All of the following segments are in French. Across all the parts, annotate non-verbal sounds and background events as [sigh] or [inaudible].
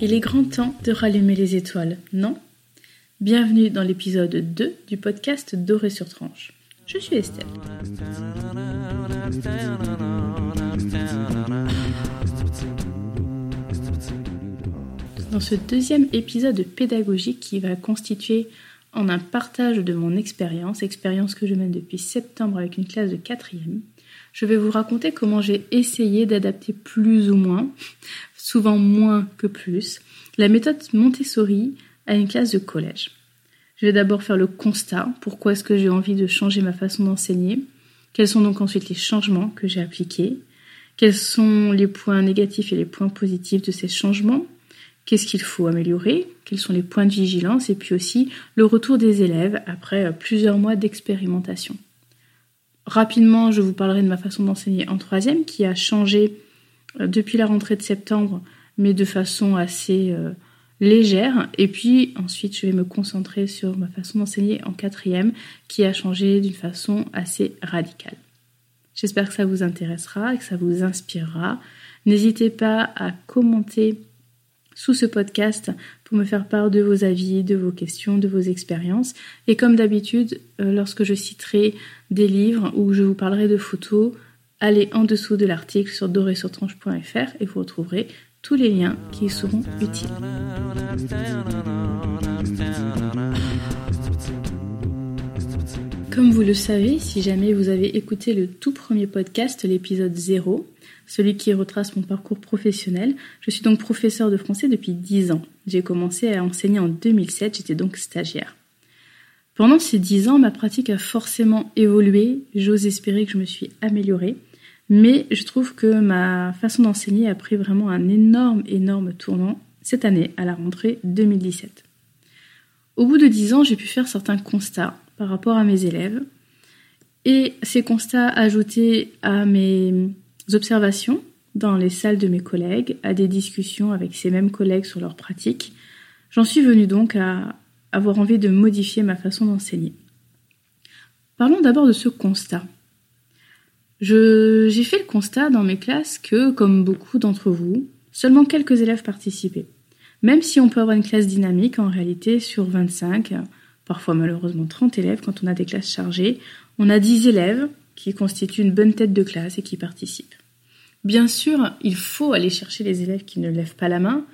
Il est grand temps de rallumer les étoiles, non? Bienvenue dans l'épisode 2 du podcast Doré sur tranche. Je suis Estelle. Dans ce deuxième épisode pédagogique qui va constituer en un partage de mon expérience, expérience que je mène depuis septembre avec une classe de quatrième, je vais vous raconter comment j'ai essayé d'adapter plus ou moins, souvent moins que plus, la méthode Montessori à une classe de collège. Je vais d'abord faire le constat, pourquoi est-ce que j'ai envie de changer ma façon d'enseigner, quels sont donc ensuite les changements que j'ai appliqués, quels sont les points négatifs et les points positifs de ces changements, qu'est-ce qu'il faut améliorer, quels sont les points de vigilance, et puis aussi le retour des élèves après plusieurs mois d'expérimentation. Rapidement, je vous parlerai de ma façon d'enseigner en troisième, qui a changé euh, depuis la rentrée de septembre, mais de façon assez euh, légère. Et puis ensuite, je vais me concentrer sur ma façon d'enseigner en quatrième, qui a changé d'une façon assez radicale. J'espère que ça vous intéressera et que ça vous inspirera. N'hésitez pas à commenter sous ce podcast pour me faire part de vos avis, de vos questions, de vos expériences. Et comme d'habitude, euh, lorsque je citerai des livres ou je vous parlerai de photos, allez en dessous de l'article sur dorésurtranche.fr et vous retrouverez tous les liens qui seront utiles. Comme vous le savez, si jamais vous avez écouté le tout premier podcast, l'épisode 0, celui qui retrace mon parcours professionnel. Je suis donc professeur de français depuis 10 ans. J'ai commencé à enseigner en 2007, j'étais donc stagiaire. Pendant ces 10 ans, ma pratique a forcément évolué, j'ose espérer que je me suis améliorée, mais je trouve que ma façon d'enseigner a pris vraiment un énorme, énorme tournant cette année, à la rentrée 2017. Au bout de 10 ans, j'ai pu faire certains constats par rapport à mes élèves, et ces constats ajoutés à mes observations dans les salles de mes collègues, à des discussions avec ces mêmes collègues sur leurs pratiques, j'en suis venue donc à avoir envie de modifier ma façon d'enseigner. Parlons d'abord de ce constat. J'ai fait le constat dans mes classes que, comme beaucoup d'entre vous, seulement quelques élèves participaient. Même si on peut avoir une classe dynamique, en réalité, sur 25, parfois malheureusement 30 élèves, quand on a des classes chargées, on a 10 élèves qui constituent une bonne tête de classe et qui participent. Bien sûr, il faut aller chercher les élèves qui ne lèvent pas la main,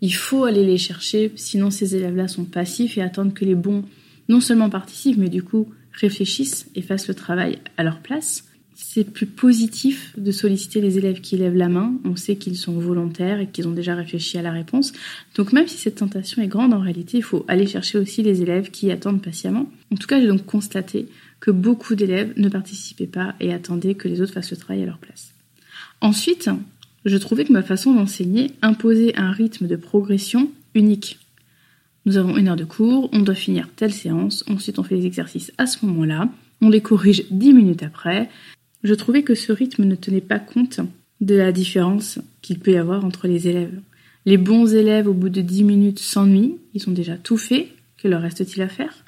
il faut aller les chercher, sinon ces élèves-là sont passifs et attendent que les bons non seulement participent, mais du coup réfléchissent et fassent le travail à leur place. C'est plus positif de solliciter les élèves qui lèvent la main. On sait qu'ils sont volontaires et qu'ils ont déjà réfléchi à la réponse. Donc même si cette tentation est grande, en réalité, il faut aller chercher aussi les élèves qui attendent patiemment. En tout cas, j'ai donc constaté que beaucoup d'élèves ne participaient pas et attendaient que les autres fassent le travail à leur place. Ensuite, je trouvais que ma façon d'enseigner imposait un rythme de progression unique. Nous avons une heure de cours, on doit finir telle séance, ensuite on fait les exercices à ce moment-là, on les corrige dix minutes après. Je trouvais que ce rythme ne tenait pas compte de la différence qu'il peut y avoir entre les élèves. Les bons élèves, au bout de dix minutes, s'ennuient, ils ont déjà tout fait, que leur reste-t-il à faire?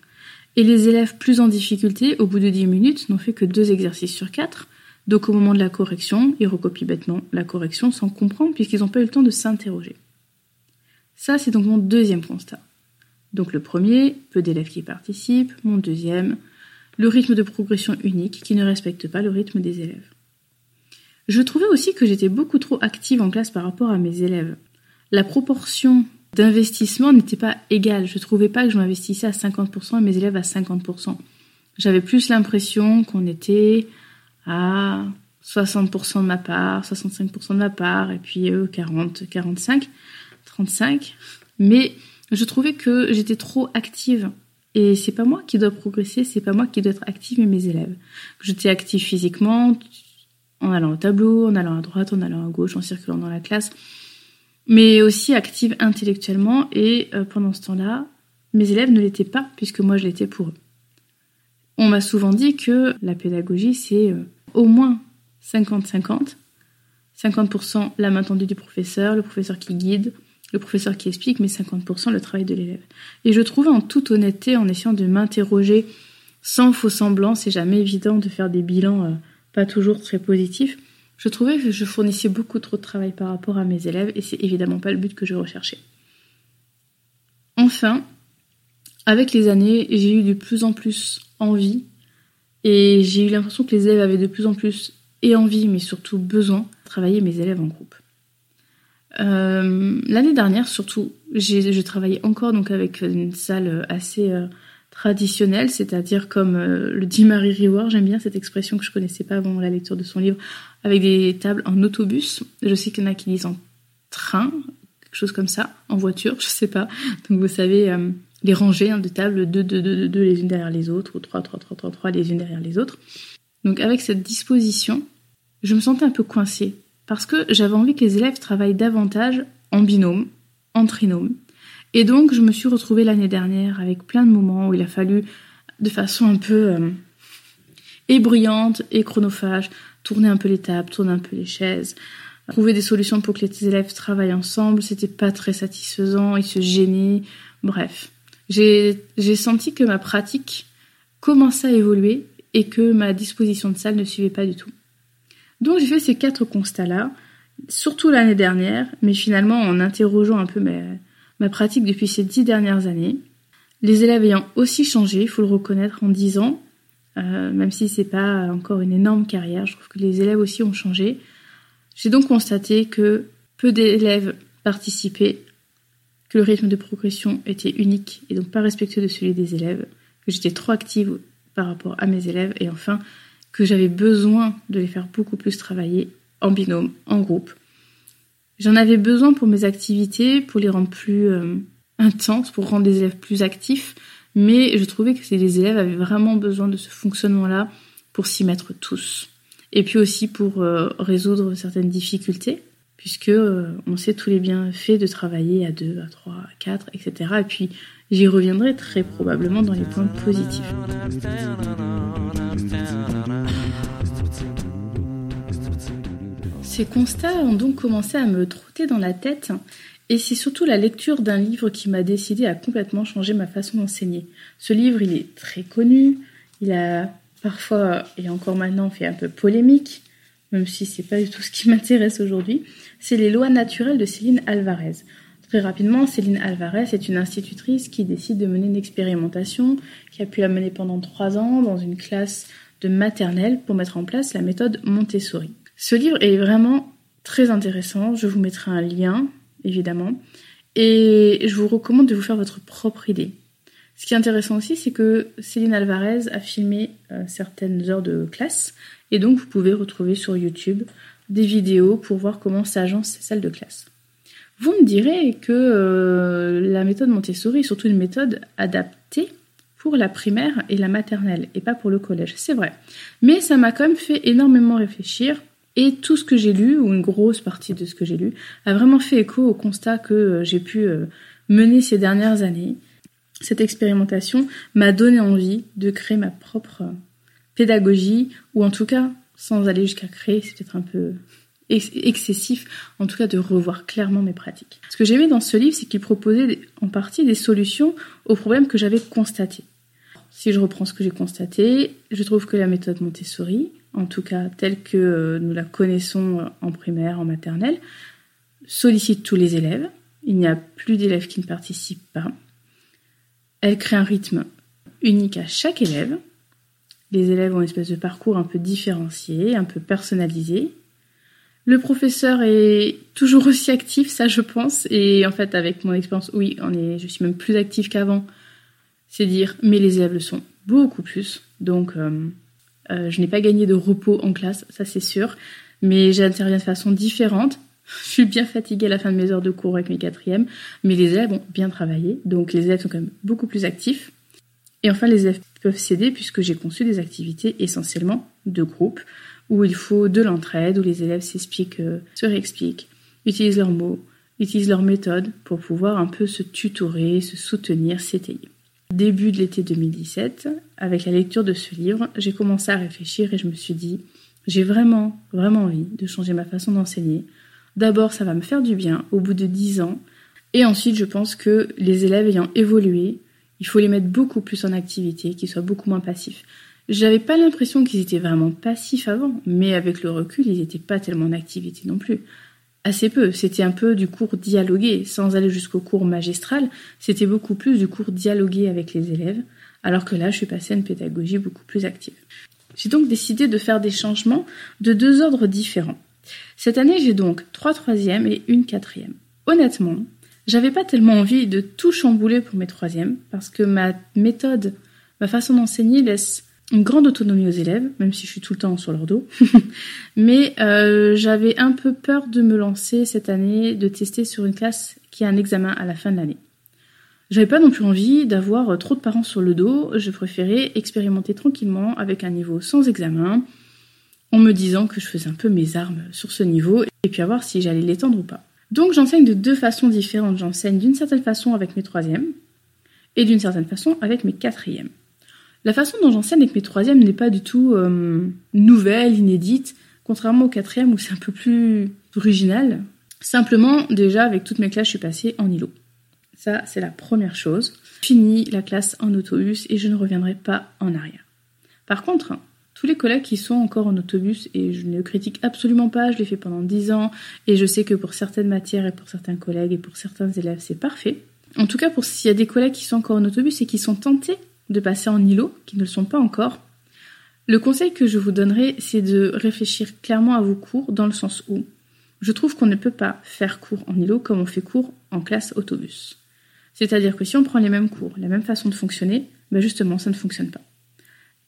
Et les élèves plus en difficulté, au bout de 10 minutes, n'ont fait que deux exercices sur quatre. Donc au moment de la correction, ils recopient bêtement la correction sans comprendre puisqu'ils n'ont pas eu le temps de s'interroger. Ça, c'est donc mon deuxième constat. Donc le premier, peu d'élèves qui participent. Mon deuxième, le rythme de progression unique qui ne respecte pas le rythme des élèves. Je trouvais aussi que j'étais beaucoup trop active en classe par rapport à mes élèves. La proportion d'investissement n'était pas égal. Je trouvais pas que je m'investissais à 50% et mes élèves à 50%. J'avais plus l'impression qu'on était à 60% de ma part, 65% de ma part, et puis eux 40, 45, 35. Mais je trouvais que j'étais trop active. Et c'est pas moi qui dois progresser, c'est pas moi qui dois être active, mais mes élèves. J'étais active physiquement, en allant au tableau, en allant à droite, en allant à gauche, en circulant dans la classe mais aussi active intellectuellement. Et euh, pendant ce temps-là, mes élèves ne l'étaient pas, puisque moi je l'étais pour eux. On m'a souvent dit que la pédagogie, c'est euh, au moins 50-50. 50%, la main tendue du professeur, le professeur qui guide, le professeur qui explique, mais 50% le travail de l'élève. Et je trouvais en toute honnêteté, en essayant de m'interroger sans faux semblant, c'est jamais évident de faire des bilans euh, pas toujours très positifs. Je trouvais que je fournissais beaucoup trop de travail par rapport à mes élèves et c'est évidemment pas le but que je recherchais. Enfin, avec les années, j'ai eu de plus en plus envie et j'ai eu l'impression que les élèves avaient de plus en plus et envie, mais surtout besoin, de travailler mes élèves en groupe. Euh, l'année dernière, surtout, je travaillais encore avec une salle assez euh, traditionnelle, c'est-à-dire comme euh, le dit Marie Riwar, j'aime bien cette expression que je connaissais pas avant la lecture de son livre, avec des tables en autobus. Je sais qu'il y en a qui disent en train, quelque chose comme ça, en voiture, je sais pas. Donc vous savez, les rangées hein, de tables, deux, deux, deux, deux, les unes derrière les autres, ou trois, trois, trois, trois, trois, les unes derrière les autres. Donc avec cette disposition, je me sentais un peu coincée parce que j'avais envie que les élèves travaillent davantage en binôme, en trinôme. Et donc je me suis retrouvée l'année dernière avec plein de moments où il a fallu, de façon un peu euh, ébruyante et chronophage, tourner un peu les tables, tourner un peu les chaises, trouver des solutions pour que les élèves travaillent ensemble. C'était pas très satisfaisant, ils se gênaient. Bref, j'ai senti que ma pratique commençait à évoluer et que ma disposition de salle ne suivait pas du tout. Donc j'ai fait ces quatre constats-là, surtout l'année dernière, mais finalement en interrogeant un peu ma, pratique depuis ces dix dernières années. Les élèves ayant aussi changé, il faut le reconnaître en dix ans, euh, même si c'est pas encore une énorme carrière, je trouve que les élèves aussi ont changé. J'ai donc constaté que peu d'élèves participaient, que le rythme de progression était unique et donc pas respectueux de celui des élèves, que j'étais trop active par rapport à mes élèves et enfin que j'avais besoin de les faire beaucoup plus travailler en binôme, en groupe. J'en avais besoin pour mes activités, pour les rendre plus euh, intenses, pour rendre les élèves plus actifs, mais je trouvais que les élèves avaient vraiment besoin de ce fonctionnement-là pour s'y mettre tous. Et puis aussi pour euh, résoudre certaines difficultés, puisque euh, on sait tous les bienfaits de travailler à deux, à trois, à quatre, etc. Et puis j'y reviendrai très probablement dans les points positifs. Ces constats ont donc commencé à me trotter dans la tête et c'est surtout la lecture d'un livre qui m'a décidé à complètement changer ma façon d'enseigner. Ce livre, il est très connu, il a parfois et encore maintenant fait un peu polémique, même si c'est pas du tout ce qui [laughs] m'intéresse aujourd'hui. C'est Les lois naturelles de Céline Alvarez. Très rapidement, Céline Alvarez est une institutrice qui décide de mener une expérimentation, qui a pu la mener pendant trois ans dans une classe de maternelle pour mettre en place la méthode Montessori. Ce livre est vraiment très intéressant. Je vous mettrai un lien, évidemment. Et je vous recommande de vous faire votre propre idée. Ce qui est intéressant aussi, c'est que Céline Alvarez a filmé euh, certaines heures de classe. Et donc, vous pouvez retrouver sur YouTube des vidéos pour voir comment s'agencent ces salles de classe. Vous me direz que euh, la méthode Montessori est surtout une méthode adaptée pour la primaire et la maternelle et pas pour le collège. C'est vrai. Mais ça m'a quand même fait énormément réfléchir et tout ce que j'ai lu, ou une grosse partie de ce que j'ai lu, a vraiment fait écho au constat que euh, j'ai pu euh, mener ces dernières années. Cette expérimentation m'a donné envie de créer ma propre pédagogie, ou en tout cas, sans aller jusqu'à créer, c'est peut-être un peu excessif, en tout cas de revoir clairement mes pratiques. Ce que j'aimais dans ce livre, c'est qu'il proposait en partie des solutions aux problèmes que j'avais constatés. Si je reprends ce que j'ai constaté, je trouve que la méthode Montessori, en tout cas telle que euh, nous la connaissons en primaire, en maternelle, sollicite tous les élèves. Il n'y a plus d'élèves qui ne participent pas. Elle crée un rythme unique à chaque élève. Les élèves ont une espèce de parcours un peu différencié, un peu personnalisé. Le professeur est toujours aussi actif, ça je pense. Et en fait, avec mon expérience, oui, on est, je suis même plus active qu'avant. C'est dire, mais les élèves le sont beaucoup plus. Donc, euh, euh, je n'ai pas gagné de repos en classe, ça c'est sûr, mais j'interviens de façon différente. [laughs] Je suis bien fatiguée à la fin de mes heures de cours avec mes quatrièmes, mais les élèves ont bien travaillé, donc les élèves sont quand même beaucoup plus actifs. Et enfin, les élèves peuvent s'aider puisque j'ai conçu des activités essentiellement de groupe, où il faut de l'entraide, où les élèves s'expliquent, euh, se réexpliquent, utilisent leurs mots, utilisent leurs méthodes pour pouvoir un peu se tutorer, se soutenir, s'étayer. Début de l'été 2017, avec la lecture de ce livre, j'ai commencé à réfléchir et je me suis dit, j'ai vraiment, vraiment envie de changer ma façon d'enseigner. D'abord, ça va me faire du bien au bout de dix ans. Et ensuite, je pense que les élèves ayant évolué, Il faut les mettre beaucoup plus en activité, qu'ils soient beaucoup moins passifs. J'avais pas l'impression qu'ils étaient vraiment passifs avant, mais avec le recul, ils n'étaient pas tellement en activité non plus. Assez peu, c'était un peu du cours dialogué, sans aller jusqu'au cours magistral, c'était beaucoup plus du cours dialogué avec les élèves, alors que là, je suis passée à une pédagogie beaucoup plus active. J'ai donc décidé de faire des changements de deux ordres différents. Cette année, j'ai donc trois troisièmes et une quatrième. Honnêtement, j'avais pas tellement envie de tout chambouler pour mes troisièmes, parce que ma méthode, ma façon d'enseigner laisse une grande autonomie aux élèves, même si je suis tout le temps sur leur dos. [laughs] Mais euh, j'avais un peu peur de me lancer cette année, de tester sur une classe qui a un examen à la fin de l'année. J'avais pas non plus envie d'avoir trop de parents sur le dos, je préférais expérimenter tranquillement avec un niveau sans examen, en me disant que je faisais un peu mes armes sur ce niveau, et puis à voir si j'allais l'étendre ou pas. Donc j'enseigne de deux façons différentes. J'enseigne d'une certaine façon avec mes troisièmes, et d'une certaine façon avec mes quatrièmes. La façon dont j'enseigne avec mes troisièmes n'est pas du tout euh, nouvelle, inédite, contrairement au quatrième où c'est un peu plus original. Simplement, déjà, avec toutes mes classes, je suis passée en îlot. Ça, c'est la première chose. Fini la classe en autobus et je ne reviendrai pas en arrière. Par contre, tous les collègues qui sont encore en autobus, et je ne critique absolument pas, je l'ai fait pendant 10 ans, et je sais que pour certaines matières et pour certains collègues et pour certains élèves, c'est parfait. En tout cas, pour s'il y a des collègues qui sont encore en autobus et qui sont tentés de passer en îlot, qui ne le sont pas encore, le conseil que je vous donnerai, c'est de réfléchir clairement à vos cours dans le sens où je trouve qu'on ne peut pas faire cours en îlot comme on fait cours en classe autobus. C'est-à-dire que si on prend les mêmes cours, la même façon de fonctionner, ben justement, ça ne fonctionne pas.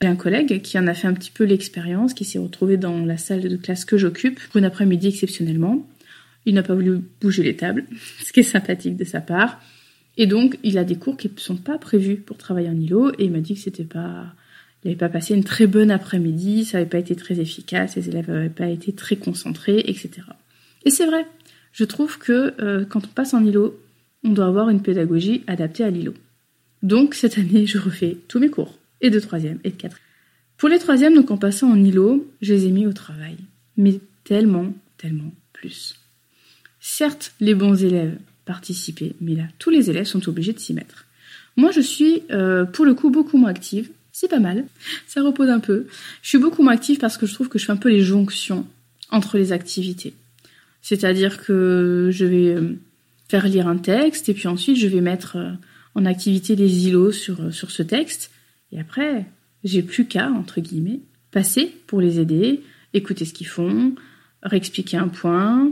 J'ai un collègue qui en a fait un petit peu l'expérience, qui s'est retrouvé dans la salle de classe que j'occupe pour une après-midi exceptionnellement. Il n'a pas voulu bouger les tables, [laughs] ce qui est sympathique de sa part. Et donc, il a des cours qui ne sont pas prévus pour travailler en îlot, et il m'a dit que c'était pas, il n'avait pas passé une très bonne après-midi, ça n'avait pas été très efficace, les élèves n'avaient pas été très concentrés, etc. Et c'est vrai. Je trouve que euh, quand on passe en îlot, on doit avoir une pédagogie adaptée à l'îlot. Donc, cette année, je refais tous mes cours, et de troisième, et de quatrième. Pour les troisièmes, donc en passant en îlot, je les ai mis au travail. Mais tellement, tellement plus. Certes, les bons élèves participer. Mais là, tous les élèves sont obligés de s'y mettre. Moi, je suis euh, pour le coup beaucoup moins active. C'est pas mal. Ça repose un peu. Je suis beaucoup moins active parce que je trouve que je fais un peu les jonctions entre les activités. C'est-à-dire que je vais euh, faire lire un texte et puis ensuite je vais mettre euh, en activité les îlots sur, sur ce texte. Et après, j'ai plus qu'à, entre guillemets, passer pour les aider, écouter ce qu'ils font, réexpliquer un point,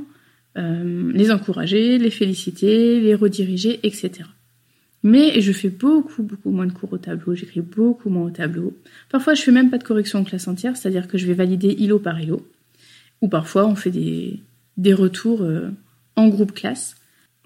euh, les encourager, les féliciter, les rediriger, etc. Mais je fais beaucoup, beaucoup moins de cours au tableau, j'écris beaucoup moins au tableau. Parfois, je fais même pas de correction en classe entière, c'est-à-dire que je vais valider îlot par îlot. Ou parfois, on fait des, des retours euh, en groupe classe.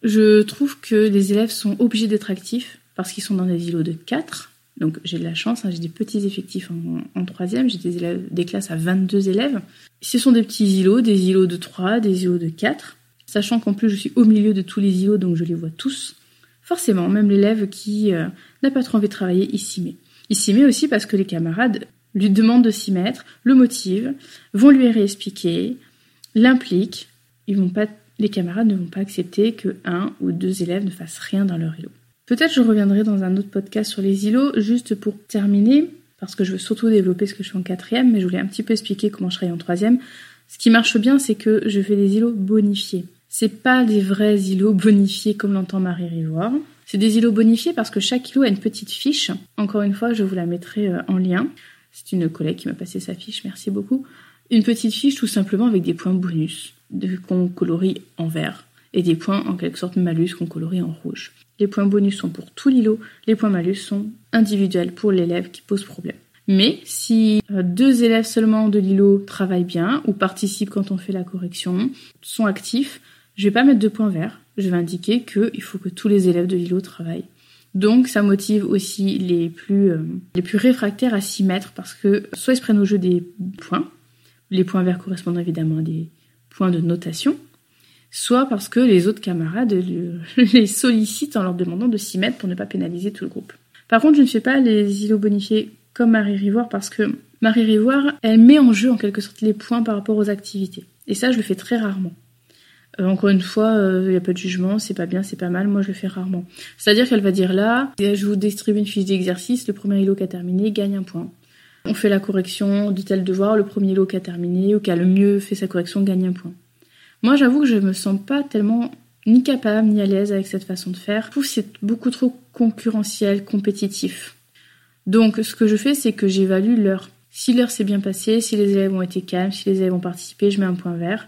Je trouve que les élèves sont obligés d'être actifs parce qu'ils sont dans des îlots de 4. Donc j'ai de la chance, hein, j'ai des petits effectifs en, troisième, j'ai des, élèves, des classes à 22 élèves. Ce sont des petits îlots, des îlots de 3, des îlots de 4, sachant qu'en plus je suis au milieu de tous les îlots, donc je les vois tous. Forcément, même l'élève qui euh, n'a pas trop envie de travailler, il s'y met. Il s'y met aussi parce que les camarades lui demandent de s'y mettre, le motivent, vont lui réexpliquer, l'impliquent. Ils vont pas, les camarades ne vont pas accepter que un ou deux élèves ne fassent rien dans leur îlot. Peut-être je reviendrai dans un autre podcast sur les îlots, juste pour terminer parce que je veux surtout développer ce que je fais en quatrième, mais je voulais un petit peu expliquer comment je travaille en troisième. Ce qui marche bien, c'est que je fais des îlots bonifiés. C'est pas des vrais îlots bonifiés comme l'entend Marie Rivoire. C'est des îlots bonifiés parce que chaque îlot a une petite fiche. Encore une fois, je vous la mettrai euh, en lien. C'est une collègue qui m'a passé sa fiche, merci beaucoup. Une petite fiche tout simplement avec des points bonus qu'on colorie en vert et des points en quelque sorte malus qu'on colorie en rouge. Les points bonus sont pour tout l'îlot, les points malus sont individuels pour l'élève qui pose problème. Mais si euh, deux élèves seulement de l'îlot travaillent bien ou participent quand on fait la correction, sont actifs, je vais pas mettre de points verts. Je vais indiquer qu'il faut que tous les élèves de l'îlot travaillent. Donc ça motive aussi les plus, euh, les plus réfractaires à s'y mettre parce que soit ils se prennent au jeu des points, les points verts correspondent évidemment à des points de notation, soit parce que les autres camarades [laughs] les sollicitent en leur demandant de s'y mettre pour ne pas pénaliser tout le groupe. Par contre, je ne fais pas les îlots bonifiés comme Marie Rivoire parce que Marie Rivoire, elle met en jeu en quelque sorte les points par rapport aux activités. Et ça, je le fais très rarement. Euh, encore une fois, il n'y a pas de jugement, c'est pas bien, c'est pas mal, moi je le fais rarement. C'est-à-dire qu'elle va dire là, je vous distribue une fiche d'exercice, le premier îlot qui a terminé gagne un point. On fait la correction de tel devoir, le premier îlot qui a terminé ou qui a le mieux fait sa correction gagne un point. Moi j'avoue que je me sens pas tellement ni capable ni à l'aise avec cette façon de faire. Je trouve c'est beaucoup trop concurrentiel, compétitif. Donc ce que je fais, c'est que j'évalue l'heure. Si l'heure s'est bien passée, si les élèves ont été calmes, si les élèves ont participé, je mets un point vert.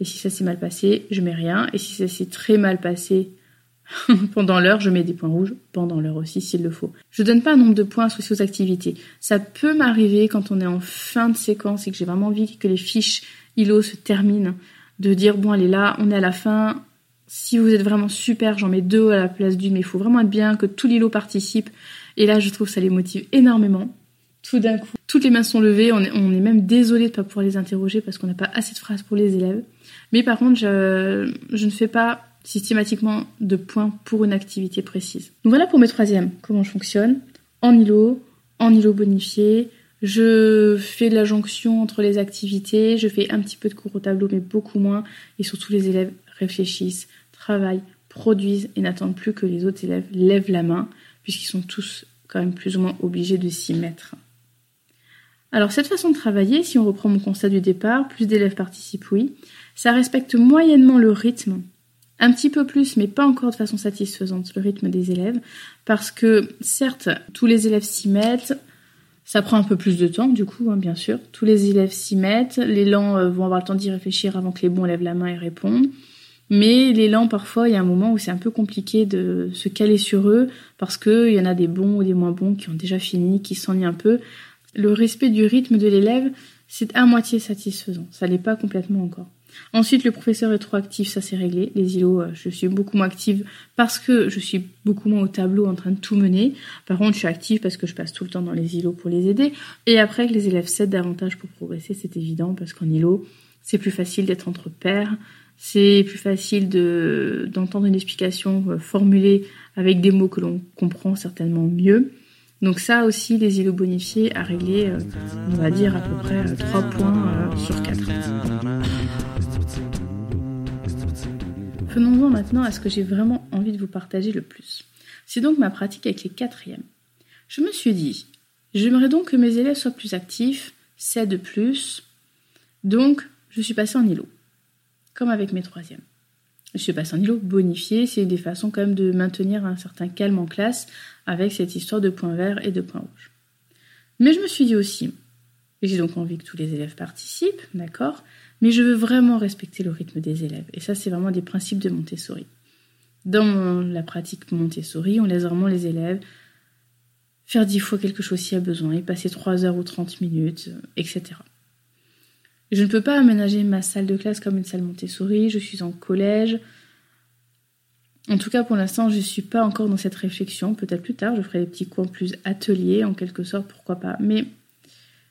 Et si ça s'est mal passé, je mets rien. Et si ça s'est très mal passé [laughs] pendant l'heure, je mets des points rouges pendant l'heure aussi s'il le faut. Je donne pas un nombre de points associés aux activités. Ça peut m'arriver quand on est en fin de séquence et que j'ai vraiment envie que les fiches ILO se terminent, de dire bon allez là, on est à la fin, si vous êtes vraiment super, j'en mets deux à la place d'une, mais il faut vraiment être bien, que tout l'îlot participe. Et là, je trouve que ça les motive énormément. Tout d'un coup, toutes les mains sont levées, on est, on est même désolé de ne pas pouvoir les interroger parce qu'on n'a pas assez de phrases pour les élèves. Mais par contre, je, je ne fais pas systématiquement de points pour une activité précise. Donc voilà pour mes troisièmes, comment je fonctionne? En îlot, en îlot bonifié, je fais de la jonction entre les activités, je fais un petit peu de cours au tableau, mais beaucoup moins. Et surtout, les élèves réfléchissent, travaillent, produisent et n'attendent plus que les autres élèves lèvent la main, puisqu'ils sont tous quand même plus ou moins obligés de s'y mettre. Alors cette façon de travailler, si on reprend mon constat du départ, plus d'élèves participent, oui, ça respecte moyennement le rythme, un petit peu plus, mais pas encore de façon satisfaisante, le rythme des élèves, parce que certes, tous les élèves s'y mettent, ça prend un peu plus de temps, du coup, hein, bien sûr. Tous les élèves s'y mettent. Les lents euh, vont avoir le temps d'y réfléchir avant que les bons lèvent la main et répondent. Mais les lents, parfois, il y a un moment où c'est un peu compliqué de se caler sur eux parce qu'il y en a des bons ou des moins bons qui ont déjà fini, qui s'ennuient un peu. Le respect du rythme de l'élève, c'est à moitié satisfaisant. Ça l'est pas complètement encore. Ensuite, le professeur est trop actif, ça c'est réglé. Les îlots, euh, je suis beaucoup moins active parce que je suis beaucoup moins au tableau en train de tout mener. Par contre, je suis active parce que je passe tout le temps dans les îlots pour les aider. Et après, que les élèves s'aident davantage pour progresser, c'est évident parce qu'en îlot, c'est plus facile d'être entre pairs. C'est plus facile de, d'entendre une explication euh, formulée avec des mots que l'on comprend certainement mieux. Donc ça aussi, les îlots bonifiés à régler, euh, on va dire à peu près 3 points sur 4. Venons-en maintenant à ce que j'ai vraiment envie de vous partager le plus. C'est donc ma pratique avec les quatrièmes. Je me suis dit, j'aimerais donc que mes élèves soient plus actifs, c'est de plus. Donc, je suis passée en îlot, comme avec mes troisièmes. En îlot bonifié, c'est des façons quand même de maintenir un certain calme en classe avec cette histoire de points verts et de points rouges. Mais je me suis dit aussi, j'ai donc envie que tous les élèves participent, d'accord mais je veux vraiment respecter le rythme des élèves. Et ça, c'est vraiment des principes de Montessori. Dans la pratique Montessori, on laisse vraiment les élèves faire dix fois quelque chose s'il y a besoin, et passer trois heures ou trente minutes, etc. Je ne peux pas aménager ma salle de classe comme une salle Montessori, je suis en collège. En tout cas, pour l'instant, je ne suis pas encore dans cette réflexion. Peut-être plus tard, je ferai des petits coins plus ateliers, en quelque sorte, pourquoi pas. Mais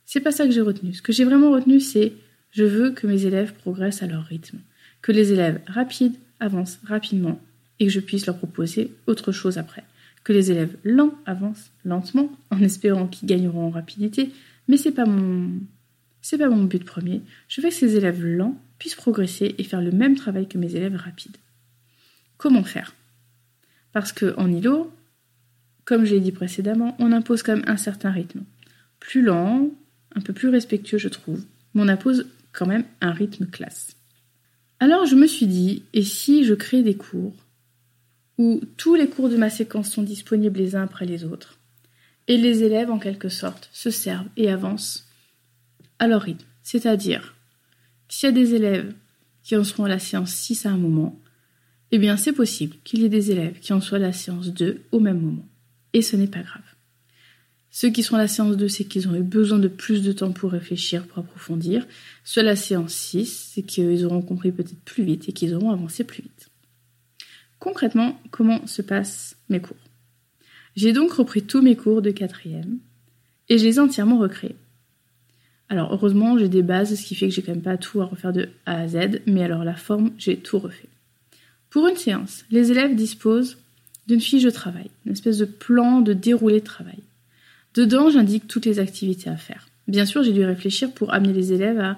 c'est pas ça que j'ai retenu. Ce que j'ai vraiment retenu, c'est je veux que mes élèves progressent à leur rythme, que les élèves rapides avancent rapidement et que je puisse leur proposer autre chose après. Que les élèves lents avancent lentement en espérant qu'ils gagneront en rapidité, mais c'est pas mon c'est pas mon but premier. Je veux que ces élèves lents puissent progresser et faire le même travail que mes élèves rapides. Comment faire? Parce que en îlot, comme je l'ai dit précédemment, on impose quand même un certain rythme. Plus lent, un peu plus respectueux, je trouve, mais on impose quand même un rythme classe. Alors je me suis dit, et si je crée des cours où tous les cours de ma séquence sont disponibles les uns après les autres, et les élèves en quelque sorte se servent et avancent à leur rythme, c'est-à-dire s'il y a des élèves qui en seront à la séance 6 à un moment, eh bien c'est possible qu'il y ait des élèves qui en soient à la séance 2 au même moment. Et ce n'est pas grave. Ceux qui sont à la séance 2, c'est qu'ils ont eu besoin de plus de temps pour réfléchir, pour approfondir. Ceux à la séance 6, c'est qu'ils auront compris peut-être plus vite et qu'ils auront avancé plus vite. Concrètement, comment se passent mes cours? J'ai donc repris tous mes cours de quatrième et je les ai entièrement recréés. Alors heureusement, j'ai des bases, ce qui fait que j'ai quand même pas tout à refaire de A à Z, mais alors la forme, j'ai tout refait. Pour une séance, les élèves disposent d'une fiche de travail, une espèce de plan de déroulé de travail. Dedans, j'indique toutes les activités à faire. Bien sûr, j'ai dû réfléchir pour amener les élèves à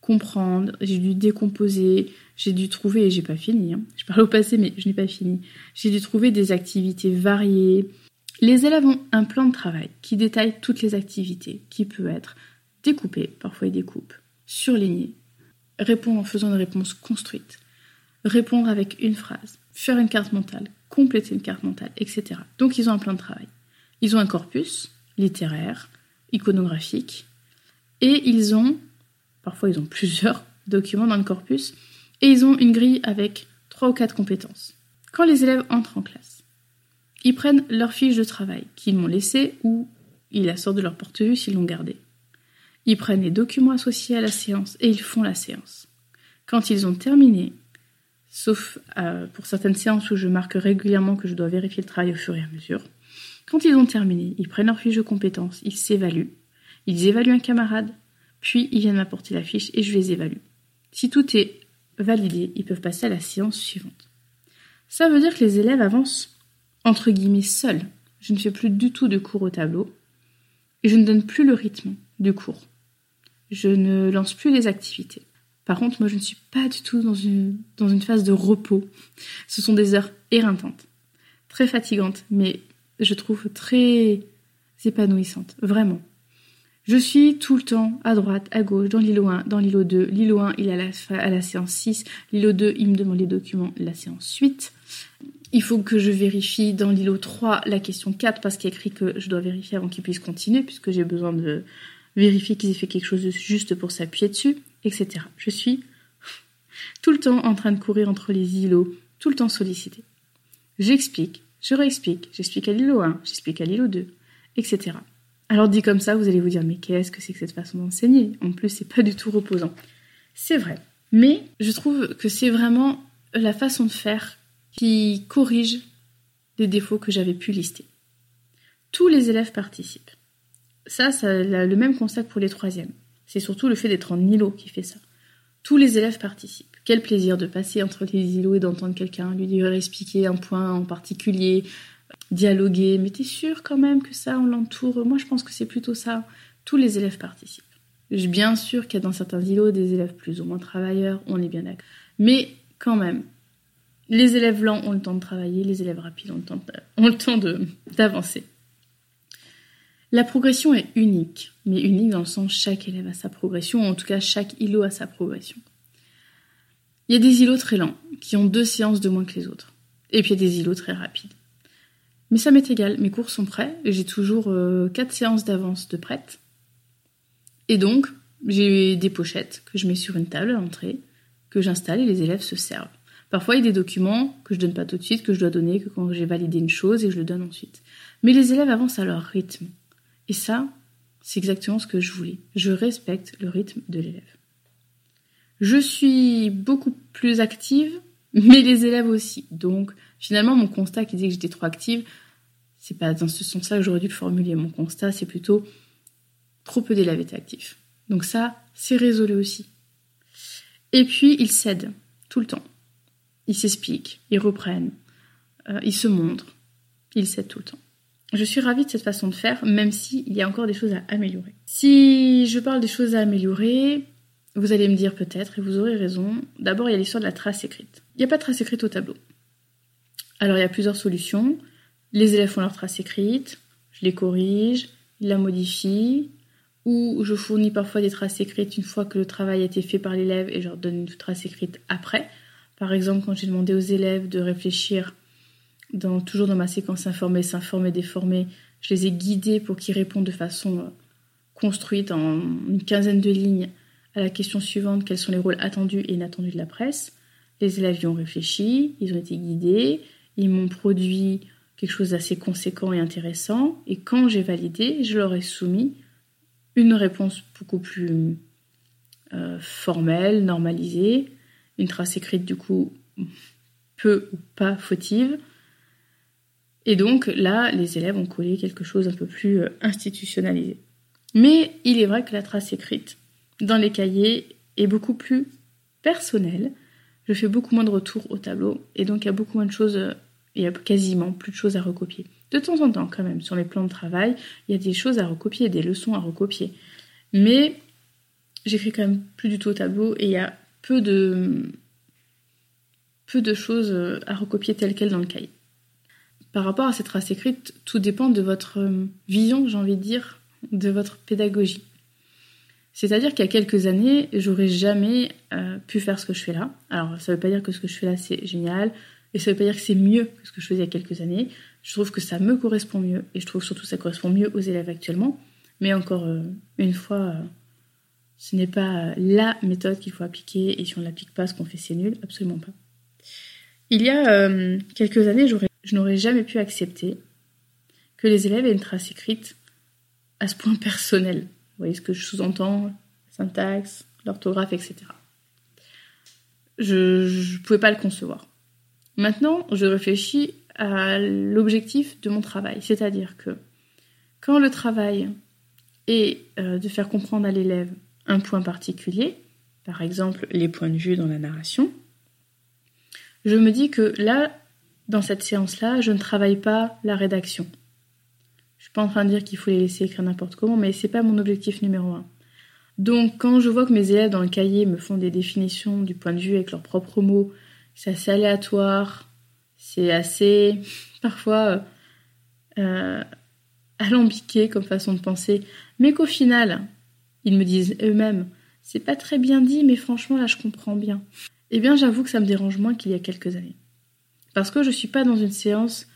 comprendre, j'ai dû décomposer, j'ai dû trouver, et j'ai pas fini, hein. je parle au passé mais je n'ai pas fini, j'ai dû trouver des activités variées. Les élèves ont un plan de travail qui détaille toutes les activités, qui peut être découpé, parfois ils découpent, surligné, répondre en faisant une réponse construite, répondre avec une phrase, faire une carte mentale, compléter une carte mentale, etc. Donc ils ont un plan de travail. Ils ont un corpus littéraire, iconographique, et ils ont, parfois ils ont [laughs] plusieurs documents dans le corpus, et ils ont une grille avec trois ou quatre compétences. Quand les élèves entrent en classe, ils prennent leur fiche de travail qu'ils m'ont laissée ou ils la sortent de leur porte-vue s'ils l'ont gardée. Ils prennent les documents associés à la séance et ils font la séance. Quand ils ont terminé, sauf euh, pour certaines séances où je marque régulièrement que je dois vérifier le travail au fur et à mesure, quand ils ont terminé, ils prennent leur fiche de compétences, ils s'évaluent, ils évaluent un camarade, puis ils viennent m'apporter la fiche et je les évalue. Si tout est validé, ils peuvent passer à la séance suivante. Ça veut dire que les élèves avancent entre guillemets seuls. Je ne fais plus du tout de cours au tableau et je ne donne plus le rythme du cours. Je ne lance plus les activités. Par contre, moi, je ne suis pas du tout dans une, phase de repos. Ce sont des heures éreintantes, très fatigantes, mais je trouve très épanouissantes, vraiment. Je suis tout le temps à droite, à gauche, dans l'îlot 1, dans l'îlot 2. L'îlot 1, il est la, à la séance 6. L'îlot 2, il me demande les documents, la séance 8. Il faut que je vérifie dans l'îlot 3 la question 4 parce qu'il écrit que je dois vérifier avant qu'il puisse continuer puisque j'ai besoin de vérifier qu'ils aient fait quelque chose de juste pour s'appuyer dessus, etc. Je suis tout le temps en train de courir entre les îlots, tout le temps sollicité. J'explique, je réexplique, j'explique à l'îlot 1, j'explique à l'îlot 2, etc. Alors dit comme ça, vous allez vous dire mais qu'est-ce que c'est que cette façon d'enseigner? En plus, c'est pas du tout reposant. C'est vrai, mais je trouve que c'est vraiment la façon de faire qui corrige les défauts que j'avais pu lister. Tous les élèves participent. Ça, ça le même constat que pour les troisièmes. C'est surtout le fait d'être en îlot qui fait ça. Tous les élèves participent. Quel plaisir de passer entre les îlots et d'entendre quelqu'un lui dire expliquer un point en particulier, dialoguer, mais t'es sûr quand même que ça, on l'entoure? Moi, je pense que c'est plutôt ça. Tous les élèves participent. Bien sûr qu'il y a dans certains îlots des élèves plus ou moins travailleurs, on est bien d'accord. Mais quand même, les élèves lents ont le temps de travailler, les élèves rapides ont le temps d'avancer. La progression est unique, mais unique dans le sens chaque élève a sa progression, ou en tout cas chaque îlot a sa progression. Il y a des îlots très lents, qui ont deux séances de moins que les autres. Et puis il y a des îlots très rapides. Mais ça m'est égal, mes cours sont prêts, j'ai toujours euh, quatre séances d'avance de prête. Et donc, j'ai des pochettes que je mets sur une table à l'entrée, que j'installe et les élèves se servent. Parfois, il y a des documents que je donne pas tout de suite, que je dois donner que quand j'ai validé une chose et je le donne ensuite. Mais les élèves avancent à leur rythme. Et ça, c'est exactement ce que je voulais. Je respecte le rythme de l'élève. Je suis beaucoup plus active, mais les élèves aussi. Donc, Finalement, mon constat qui disait que j'étais trop active, c'est pas dans ce sens-là que j'aurais dû le formuler. Mon constat, c'est plutôt trop peu d'élèves étaient actifs. Donc ça, c'est résolu aussi. Et puis, ils cèdent tout le temps. Ils s'expliquent, ils reprennent, euh, ils se montrent, ils cèdent tout le temps. Je suis ravie de cette façon de faire, même s'il y a encore des choses à améliorer. Si je parle des choses à améliorer, vous allez me dire peut-être, et vous aurez raison, d'abord il y a l'histoire de la trace écrite. Il n'y a pas de trace écrite au tableau. Alors il y a plusieurs solutions. Les élèves font leur trace écrite, je les corrige, ils la modifient, ou je fournis parfois des traces écrites une fois que le travail a été fait par l'élève et je leur donne une trace écrite après. Par exemple, quand j'ai demandé aux élèves de réfléchir, toujours dans ma séquence informée, s'informer, déformer, je les ai guidés pour qu'ils répondent de façon euh, construite en une quinzaine de lignes à la question suivante quels sont les rôles attendus et inattendus de la presse. Les élèves y ont réfléchi, ils ont été guidés, ils m'ont produit quelque chose d'assez conséquent et intéressant. Et quand j'ai validé, je leur ai soumis une réponse beaucoup plus euh, formelle, normalisée, une trace écrite du coup peu ou pas fautive. Et donc là, les élèves ont collé quelque chose un peu plus euh, institutionnalisé. Mais il est vrai que la trace écrite dans les cahiers est beaucoup plus personnelle. Je fais beaucoup moins de retours au tableau et donc il y a beaucoup moins de choses euh, il y a quasiment plus de choses à recopier. De temps en temps, quand même, sur les plans de travail, il y a des choses à recopier, des leçons à recopier. Mais j'écris quand même plus du tout au tableau et il y a peu de, peu de choses euh, à recopier telles quelles dans le cahier. Par rapport à cette trace écrite, tout dépend de votre euh, vision, j'ai envie de dire, de votre pédagogie. C'est-à-dire qu'il y a quelques années, j'aurais jamais euh, pu faire ce que je fais là. Alors, ça ne veut pas dire que ce que je fais là, c'est génial, et ça ne veut pas dire que c'est mieux que ce que je faisais il y a quelques années. Je trouve que ça me correspond mieux, et je trouve surtout que ça correspond mieux aux élèves actuellement. Mais encore une fois, ce n'est pas la méthode qu'il faut appliquer, et si on ne l'applique pas, ce qu'on fait, c'est nul, absolument pas. Il y a euh, quelques années, je n'aurais jamais pu accepter que les élèves aient une trace écrite à ce point personnel. Vous voyez ce que je sous-entends Syntaxe, l'orthographe, etc. Je ne pouvais pas le concevoir. Maintenant, je réfléchis à l'objectif de mon travail, c'est-à-dire que quand le travail est euh, de faire comprendre à l'élève un point particulier, par exemple les points de vue dans la narration, je me dis que là, dans cette séance-là, je ne travaille pas la rédaction. Je suis pas en train de dire qu'il faut les laisser écrire n'importe comment, mais c'est pas mon objectif numéro un. Donc, quand je vois que mes élèves dans le cahier me font des définitions du point de vue avec leurs propres mots, c'est assez aléatoire, c'est assez [laughs] parfois euh, alambiqué comme façon de penser, mais qu'au final, ils me disent eux-mêmes, c'est pas très bien dit, mais franchement là je comprends bien. Eh bien, j'avoue que ça me dérange moins qu'il y a quelques années. Parce que je suis pas dans une séance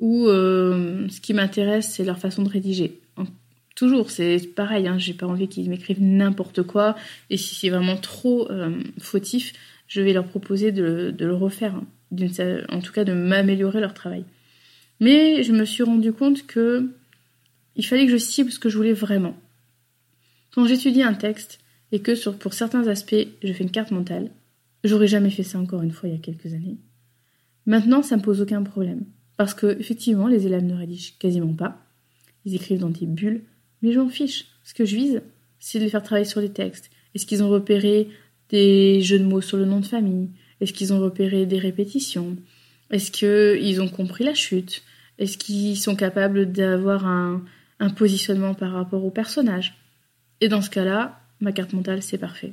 où euh, ce qui m'intéresse, c'est leur façon de rédiger. Toujours, c'est pareil, hein, j'ai pas envie qu'ils m'écrivent n'importe quoi, et si c'est vraiment trop euh, fautif, je vais leur proposer de, le refaire, hein, en tout cas de m'améliorer leur travail. Mais je me suis rendu compte que il fallait que je cible ce que je voulais vraiment. Quand j'étudie un texte et que pour certains aspects, je fais une carte mentale, J'aurais jamais fait ça encore une fois il y a quelques années. Maintenant, ça me pose aucun problème. Parce que, effectivement, les élèves ne rédigent quasiment pas. Ils écrivent dans des bulles. Mais j'en fiche. Ce que je vise, c'est de les faire travailler sur les textes. Est-ce qu'ils ont repéré des jeux de mots sur le nom de famille? Est-ce qu'ils ont repéré des répétitions? Est-ce qu'ils ont compris la chute? Est-ce qu'ils sont capables d'avoir un, un positionnement par rapport au personnage? Et dans ce cas-là, ma carte mentale, c'est parfait.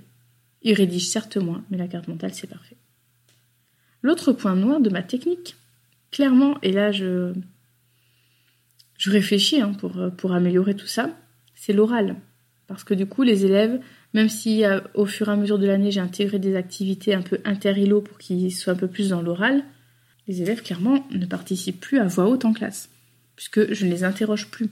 Il rédige certes moins, mais la carte mentale, c'est parfait. L'autre point noir de ma technique, clairement, et là je, je réfléchis hein, pour, améliorer tout ça, c'est l'oral. Parce que du coup, les élèves, même si euh, au fur et à mesure de l'année, j'ai intégré des activités un peu inter-îlots pour qu'ils soient un peu plus dans l'oral, les élèves, clairement, ne participent plus à voix haute en classe, puisque je ne les interroge plus.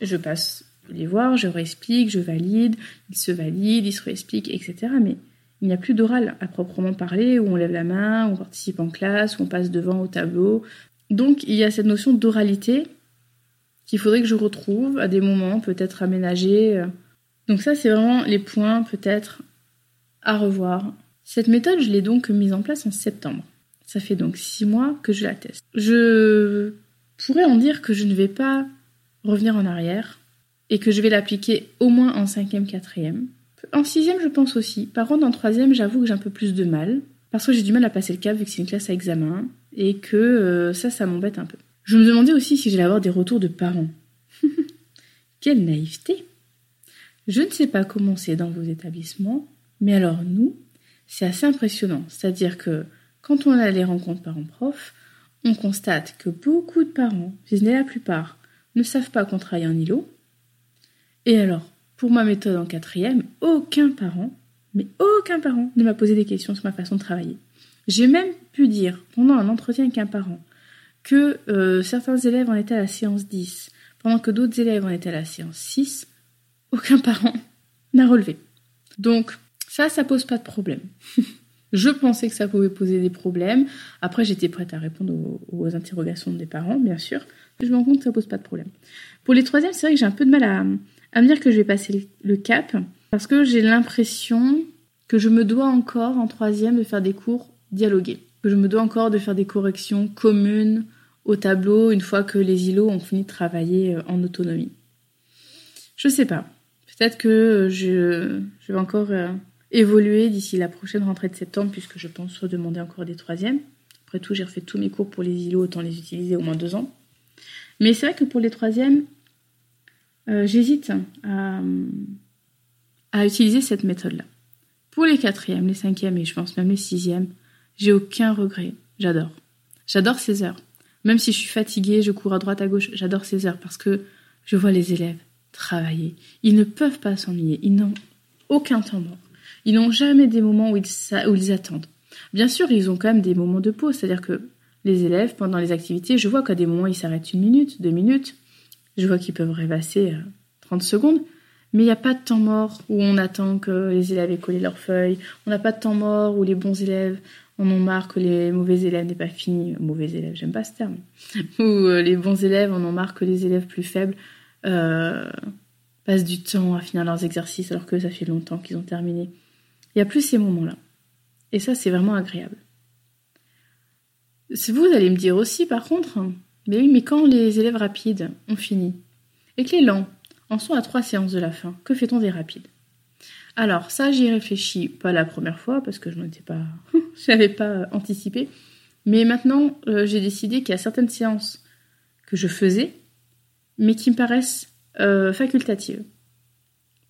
Je passe les voir, je réexplique, je valide, ils se valident, ils se réexpliquent, etc. Mais il n'y a plus d'oral à proprement parler, où on lève la main, où on participe en classe, où on passe devant au tableau. Donc il y a cette notion d'oralité qu'il faudrait que je retrouve à des moments peut-être aménagés. Donc ça, c'est vraiment les points peut-être à revoir. Cette méthode, je l'ai donc mise en place en septembre. Ça fait donc six mois que je la teste. Je pourrais en dire que je ne vais pas revenir en arrière et que je vais l'appliquer au moins en cinquième, quatrième. En sixième, je pense aussi. Par contre, en troisième, j'avoue que j'ai un peu plus de mal, parce que j'ai du mal à passer le cap vu que c'est une classe à examen, et que euh, ça, ça m'embête un peu. Je me demandais aussi si j'allais avoir des retours de parents. [laughs] Quelle naïveté Je ne sais pas comment c'est dans vos établissements, mais alors nous, c'est assez impressionnant. C'est-à-dire que quand on a les rencontres parents-prof, on constate que beaucoup de parents, si ce n'est la plupart, ne savent pas qu'on travaille en îlot, et alors, pour ma méthode en quatrième, aucun parent, mais aucun parent ne m'a posé des questions sur ma façon de travailler. J'ai même pu dire, pendant un entretien avec un parent, que euh, certains élèves en étaient à la séance 10, pendant que d'autres élèves en étaient à la séance 6. Aucun [laughs] parent n'a relevé. Donc, ça, ça pose pas de problème. [laughs] Je pensais que ça pouvait poser des problèmes. Après, j'étais prête à répondre aux, aux, interrogations des parents, bien sûr. Je me rends compte que ça pose pas de problème. Pour les troisièmes, c'est vrai que j'ai un peu de mal à, me dire que je vais passer le cap parce que j'ai l'impression que je me dois encore en troisième de faire des cours dialogués, que je me dois encore de faire des corrections communes au tableau une fois que les îlots ont fini de travailler euh, en autonomie. Je sais pas. Peut-être que je, je, vais encore euh, évoluer d'ici la prochaine rentrée de septembre puisque je pense redemander encore des troisièmes. Après tout, j'ai refait tous mes cours pour les îlots, autant les utiliser au moins deux ans. Mais c'est vrai que pour les troisièmes, euh, j'hésite à, à utiliser cette méthode-là. Pour les quatrièmes, les cinquièmes et je pense même les sixièmes, j'ai aucun regret. J'adore. J'adore ces heures. Même si je suis fatiguée, je cours à droite à gauche, j'adore ces heures parce que je vois les élèves travailler. Ils ne peuvent pas s'ennuyer. Ils n'ont aucun temps mort. Ils n'ont jamais des moments où ils, où attendent. Bien sûr, ils ont quand même des moments de pause, c'est-à-dire que les élèves, pendant les activités, je vois qu'à des moments, ils s'arrêtent une minute, deux minutes. Je vois qu'ils peuvent rêvasser 30 euh, secondes. Mais il n'y a pas de temps mort où on attend que les élèves aient collé leurs feuilles. On n'a pas de temps mort où les bons élèves en ont marre que les mauvais élèves n'aient pas fini. Mauvais élèves, j'aime pas ce terme. [laughs] Ou euh, les bons élèves en ont marre que les élèves plus faibles euh, passent du temps à finir leurs exercices alors que ça fait longtemps qu'ils ont terminé. Il n'y a plus ces moments-là. Et ça, c'est vraiment agréable. Vous allez me dire aussi, par contre, mais oui, mais quand les élèves rapides ont fini et que les lents en sont à trois séances de la fin, que fait-on des rapides? Alors, ça, j'y réfléchis pas la première fois parce que je n'étais pas, [laughs] je n'avais pas anticipé. Mais maintenant, euh, j'ai décidé qu'il y a certaines séances que je faisais, mais qui me paraissent euh, facultatives.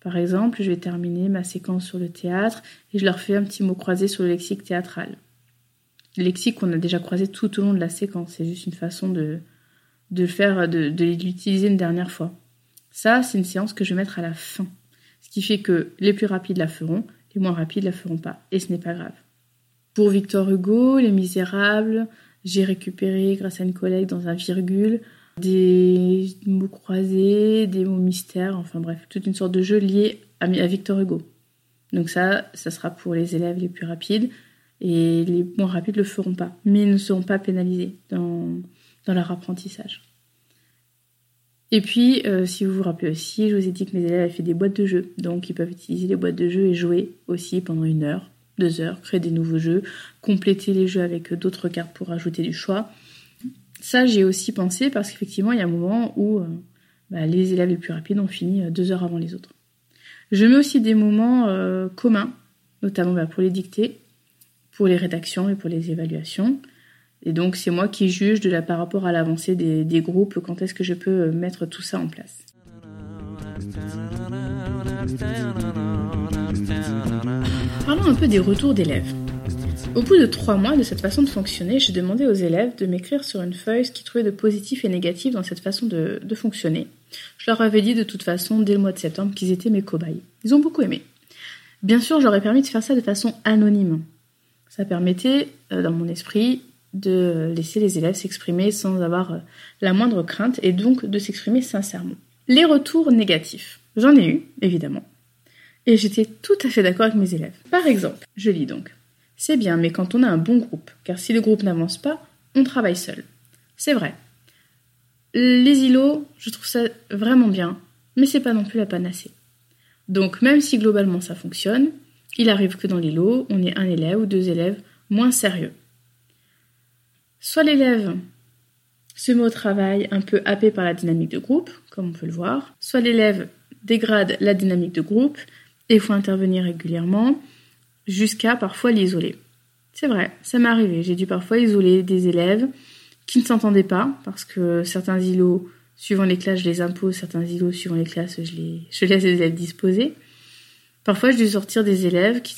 Par exemple, je vais terminer ma séquence sur le théâtre et je leur fais un petit mot croisé sur le lexique théâtral. Le lexique qu'on a déjà croisé tout au long de la séquence, c'est juste une façon de, de le faire, de, de l'utiliser une dernière fois. Ça, c'est une séance que je vais mettre à la fin. Ce qui fait que les plus rapides la feront, les moins rapides la feront pas. Et ce n'est pas grave. Pour Victor Hugo, Les Misérables, j'ai récupéré, grâce à une collègue dans un virgule, des mots croisés, des mots mystères, enfin bref, toute une sorte de jeu lié à, Victor Hugo. Donc ça, ça sera pour les élèves les plus rapides et les moins rapides ne le feront pas, mais ils ne seront pas pénalisés dans, leur apprentissage. Et puis, euh, si vous vous rappelez aussi, je vous ai dit que mes élèves avaient fait des boîtes de jeux, donc ils peuvent utiliser les boîtes de jeux et jouer aussi pendant une heure, deux heures, créer des nouveaux jeux, compléter les jeux avec d'autres cartes pour ajouter du choix. Ça, j'ai aussi pensé parce qu'effectivement, il y a un moment où euh, bah, les élèves les plus rapides ont fini euh, deux heures avant les autres. Je mets aussi des moments euh, communs, notamment bah, pour les dictées, pour les rédactions et pour les évaluations. Et donc, c'est moi qui juge de la, par rapport à l'avancée des, des groupes, quand est-ce que je peux mettre tout ça en place. Parlons un peu des retours d'élèves. Au bout de trois mois de cette façon de fonctionner, j'ai demandé aux élèves de m'écrire sur une feuille ce qu'ils trouvaient de positif et négatif dans cette façon de, fonctionner. Je leur avais dit de toute façon dès le mois de septembre qu'ils étaient mes cobayes. Ils ont beaucoup aimé. Bien sûr, j'aurais permis de faire ça de façon anonyme. Ça permettait, euh, dans mon esprit, de laisser les élèves s'exprimer sans avoir euh, la moindre crainte et donc de s'exprimer sincèrement. Les retours négatifs. J'en ai eu, évidemment. Et j'étais tout à fait d'accord avec mes élèves. Par exemple, je lis donc. C'est bien, mais quand on a un bon groupe, car si le groupe n'avance pas, on travaille seul. C'est vrai. Les îlots, je trouve ça vraiment bien, mais c'est pas non plus la panacée. Donc même si globalement ça fonctionne, il arrive que dans l'îlot, on ait un élève ou deux élèves moins sérieux. Soit l'élève se met au travail un peu happé par la dynamique de groupe, comme on peut le voir, soit l'élève dégrade la dynamique de groupe et faut intervenir régulièrement, jusqu'à parfois l'isoler. C'est vrai, ça m'est arrivé. J'ai dû parfois isoler des élèves qui ne s'entendaient pas, parce que certains îlots, suivant les classes, je les impose, certains îlots, suivant les classes, je, les, laisse les élèves disposer. Parfois, je dû sortir des élèves qui,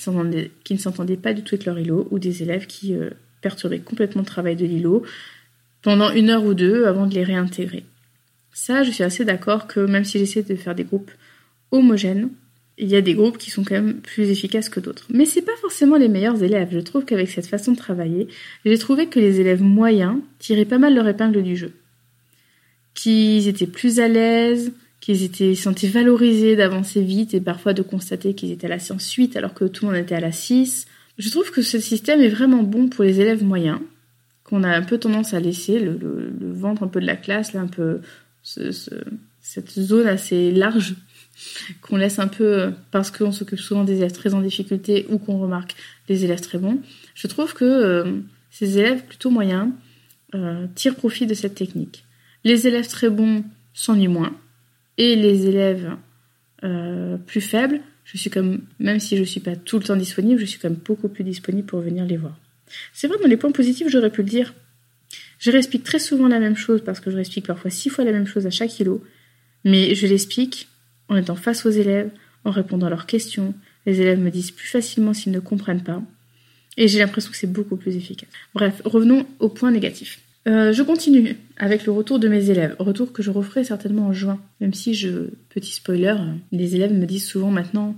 qui ne s'entendaient pas du tout avec leur îlot, ou des élèves qui euh, perturbaient complètement le travail de l'îlot pendant une heure ou deux avant de les réintégrer. Ça, je suis assez d'accord que même si j'essaie de faire des groupes homogènes, il y a des groupes qui sont quand même plus efficaces que d'autres. Mais c'est pas forcément les meilleurs élèves. Je trouve qu'avec cette façon de travailler, j'ai trouvé que les élèves moyens tiraient pas mal leur épingle du jeu. Qu'ils étaient plus à l'aise, qu'ils étaient sentaient valorisés d'avancer vite et parfois de constater qu'ils étaient à la science 8 alors que tout le monde était à la 6. Je trouve que ce système est vraiment bon pour les élèves moyens, qu'on a un peu tendance à laisser, le, ventre un peu de la classe, là, un peu cette zone assez large qu'on laisse un peu parce qu'on s'occupe souvent des élèves très en difficulté ou qu'on remarque les élèves très bons. Je trouve que euh, ces élèves plutôt moyens euh, tirent profit de cette technique. Les élèves très bons s'ennuient moins et les élèves euh, plus faibles, même si je suis pas tout le temps disponible, je suis quand même beaucoup plus disponible pour venir les voir. C'est vrai dans les points positifs, j'aurais pu le dire. Je réexplique très souvent la même chose parce que je réexplique parfois six fois la même chose à chaque kilo, mais je l'explique en étant face aux élèves, en répondant à leurs questions. Les élèves me disent plus facilement s'ils ne comprennent pas. Et j'ai l'impression que c'est beaucoup plus efficace. Bref, revenons au point négatif. Euh, je continue avec le retour de mes élèves, retour que je referai certainement en juin, même si je, petit spoiler, les élèves me disent souvent maintenant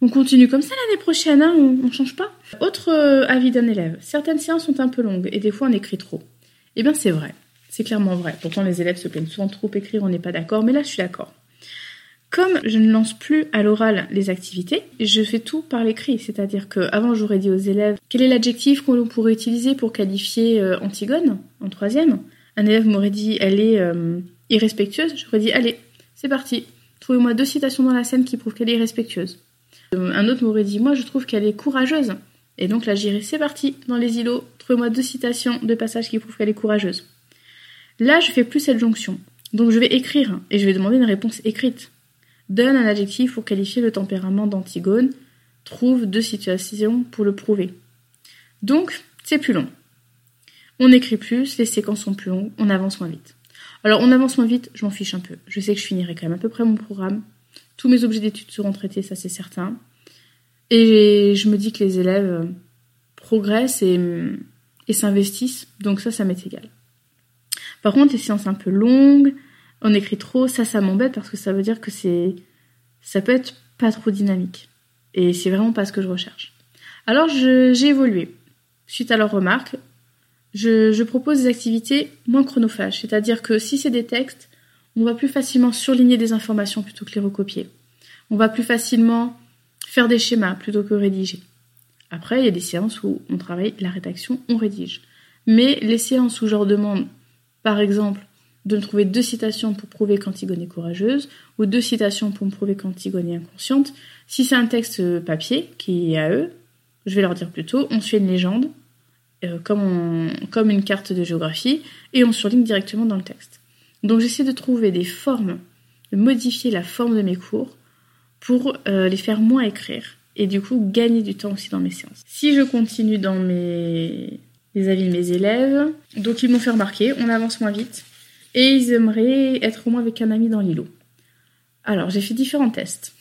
on continue comme ça l'année prochaine, hein, on, on, change pas. Autre euh, avis d'un élève, certaines séances sont un peu longues et des fois on écrit trop. Eh bien c'est vrai, c'est clairement vrai. Pourtant les élèves se plaignent souvent trop écrire, on n'est pas d'accord, mais là je suis d'accord. Comme je ne lance plus à l'oral les activités, je fais tout par l'écrit. C'est-à-dire qu'avant, j'aurais dit aux élèves quel est l'adjectif qu'on pourrait utiliser pour qualifier euh, Antigone en troisième? Un élève m'aurait dit elle est euh, irrespectueuse. J'aurais dit allez, c'est parti. Trouvez-moi deux citations dans la scène qui prouvent qu'elle est irrespectueuse. Euh, un autre m'aurait dit moi je trouve qu'elle est courageuse. Et donc là j'irai c'est parti dans les îlots. Trouvez-moi deux citations de passages qui prouvent qu'elle est courageuse. Là je fais plus cette jonction. Donc je vais écrire et je vais demander une réponse écrite. Donne un adjectif pour qualifier le tempérament d'Antigone. Trouve deux situations pour le prouver. Donc, c'est plus long. On écrit plus, les séquences sont plus longues, on avance moins vite. Alors, on avance moins vite, je m'en fiche un peu. Je sais que je finirai quand même à peu près mon programme. Tous mes objets d'études seront traités, ça c'est certain. Et je me dis que les élèves progressent et, et s'investissent, donc ça, ça m'est égal. Par contre, les séances un peu longues, on écrit trop, ça, ça m'embête parce que ça veut dire que c'est, ça peut être pas trop dynamique. Et c'est vraiment pas ce que je recherche. Alors, j'ai évolué. Suite à leurs remarques, je, je propose des activités moins chronophages. C'est-à-dire que si c'est des textes, on va plus facilement surligner des informations plutôt que les recopier. On va plus facilement faire des schémas plutôt que rédiger. Après, il y a des séances où on travaille la rédaction, on rédige. Mais les séances où je leur demande, par exemple, de me trouver deux citations pour prouver qu'Antigone est courageuse, ou deux citations pour me prouver qu'Antigone est inconsciente. Si c'est un texte papier qui est à eux, je vais leur dire plutôt on suit une légende, euh, comme, comme une carte de géographie, et on surligne directement dans le texte. Donc j'essaie de trouver des formes, de modifier la forme de mes cours pour euh, les faire moins écrire, et du coup gagner du temps aussi dans mes séances. Si je continue dans mes les avis de mes élèves, donc ils m'ont fait remarquer, on avance moins vite, et ils aimeraient être au moins avec un ami dans l'îlot. Alors, j'ai fait différents tests.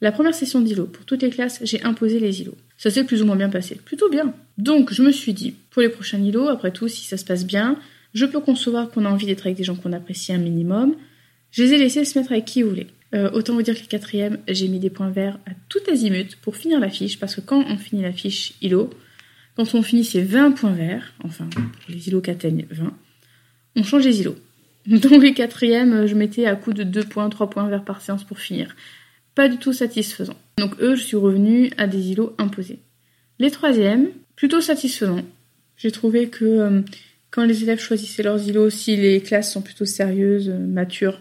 La première session d'îlot, pour toutes les classes, j'ai imposé les îlots. Ça s'est plus ou moins bien passé. Plutôt bien. Donc, je me suis dit, pour les prochains îlots, après tout, si ça se passe bien, je peux concevoir qu'on a envie d'être avec des gens qu'on apprécie un minimum. Je les ai laissés se mettre avec qui ils voulaient. Euh, autant vous dire que les quatrièmes, j'ai mis des points verts à tout azimut pour finir la fiche, parce que quand on finit la fiche îlot, quand on finit ces 20 points verts, enfin, pour les îlots qui atteignent 20, on change les îlots. [laughs] Dans les quatrièmes, je mettais à coup de 2 points, 3 points vers par séance pour finir. Pas du tout satisfaisant. Donc eux, je suis revenue à des îlots imposés. Les troisièmes, plutôt satisfaisants. J'ai trouvé que euh, quand les élèves choisissaient leurs îlots, si les classes sont plutôt sérieuses, euh, matures,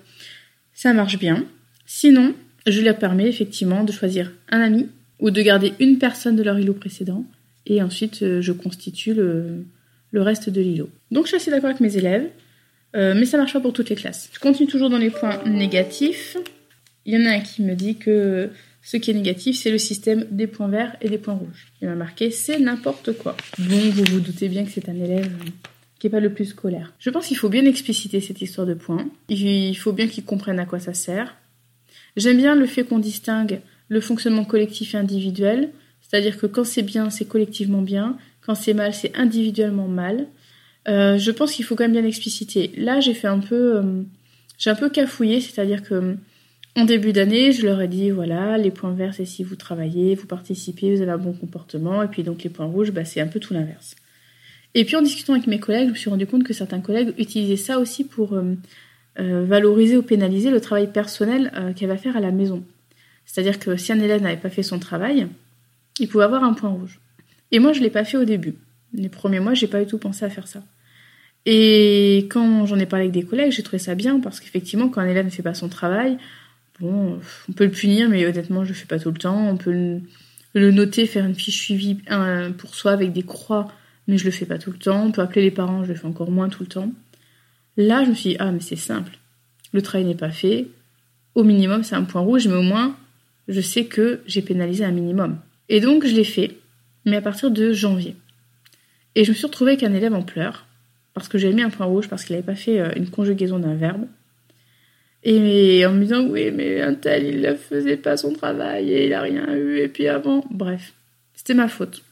ça marche bien. Sinon, je leur permets effectivement de choisir un ami ou de garder une personne de leur îlot précédent et ensuite euh, je constitue le, le reste de l'îlot. Donc je suis assez d'accord avec mes élèves. Euh, mais ça marche pas pour toutes les classes. Je continue toujours dans les points négatifs. Il y en a un qui me dit que ce qui est négatif, c'est le système des points verts et des points rouges. Il m'a marqué c'est n'importe quoi. Bon, vous vous doutez bien que c'est un élève qui est pas le plus scolaire. Je pense qu'il faut bien expliciter cette histoire de points. Il faut bien qu'il comprenne à quoi ça sert. J'aime bien le fait qu'on distingue le fonctionnement collectif et individuel, c'est-à-dire que quand c'est bien, c'est collectivement bien, quand c'est mal, c'est individuellement mal. Euh, je pense qu'il faut quand même bien expliciter. Là, j'ai fait un peu, euh, j'ai un peu cafouillé, c'est-à-dire que euh, en début d'année, je leur ai dit voilà, les points verts, c'est si vous travaillez, vous participez, vous avez un bon comportement, et puis donc les points rouges, bah, c'est un peu tout l'inverse. Et puis en discutant avec mes collègues, je me suis rendu compte que certains collègues utilisaient ça aussi pour valoriser ou pénaliser le travail personnel qu'elle va faire à la maison. C'est-à-dire que si un élève n'avait pas fait son travail, il pouvait avoir un point rouge. Et moi, je l'ai pas fait au début. Les premiers mois, j'ai pas du tout pensé à faire ça. Et quand j'en ai parlé avec des collègues, j'ai trouvé ça bien parce qu'effectivement, quand un élève ne fait pas son travail, bon, on peut le punir, mais honnêtement, je le fais pas tout le temps. On peut le, noter, faire une fiche suivie pour soi avec des croix, mais je le fais pas tout le temps. On peut appeler les parents, je le fais encore moins tout le temps. Là, je me suis dit, ah, mais c'est simple. Le travail n'est pas fait. Au minimum, c'est un point rouge, mais au moins, je sais que j'ai pénalisé un minimum. Et donc, je l'ai fait, mais à partir de janvier. Et je me suis retrouvée avec un élève en pleurs, parce que j'avais mis un point rouge, parce qu'il n'avait pas fait euh, une conjugaison d'un verbe. Et en me disant, oui, mais un tel, il ne faisait pas son travail et il a rien eu. Et puis avant, bref, c'était ma faute.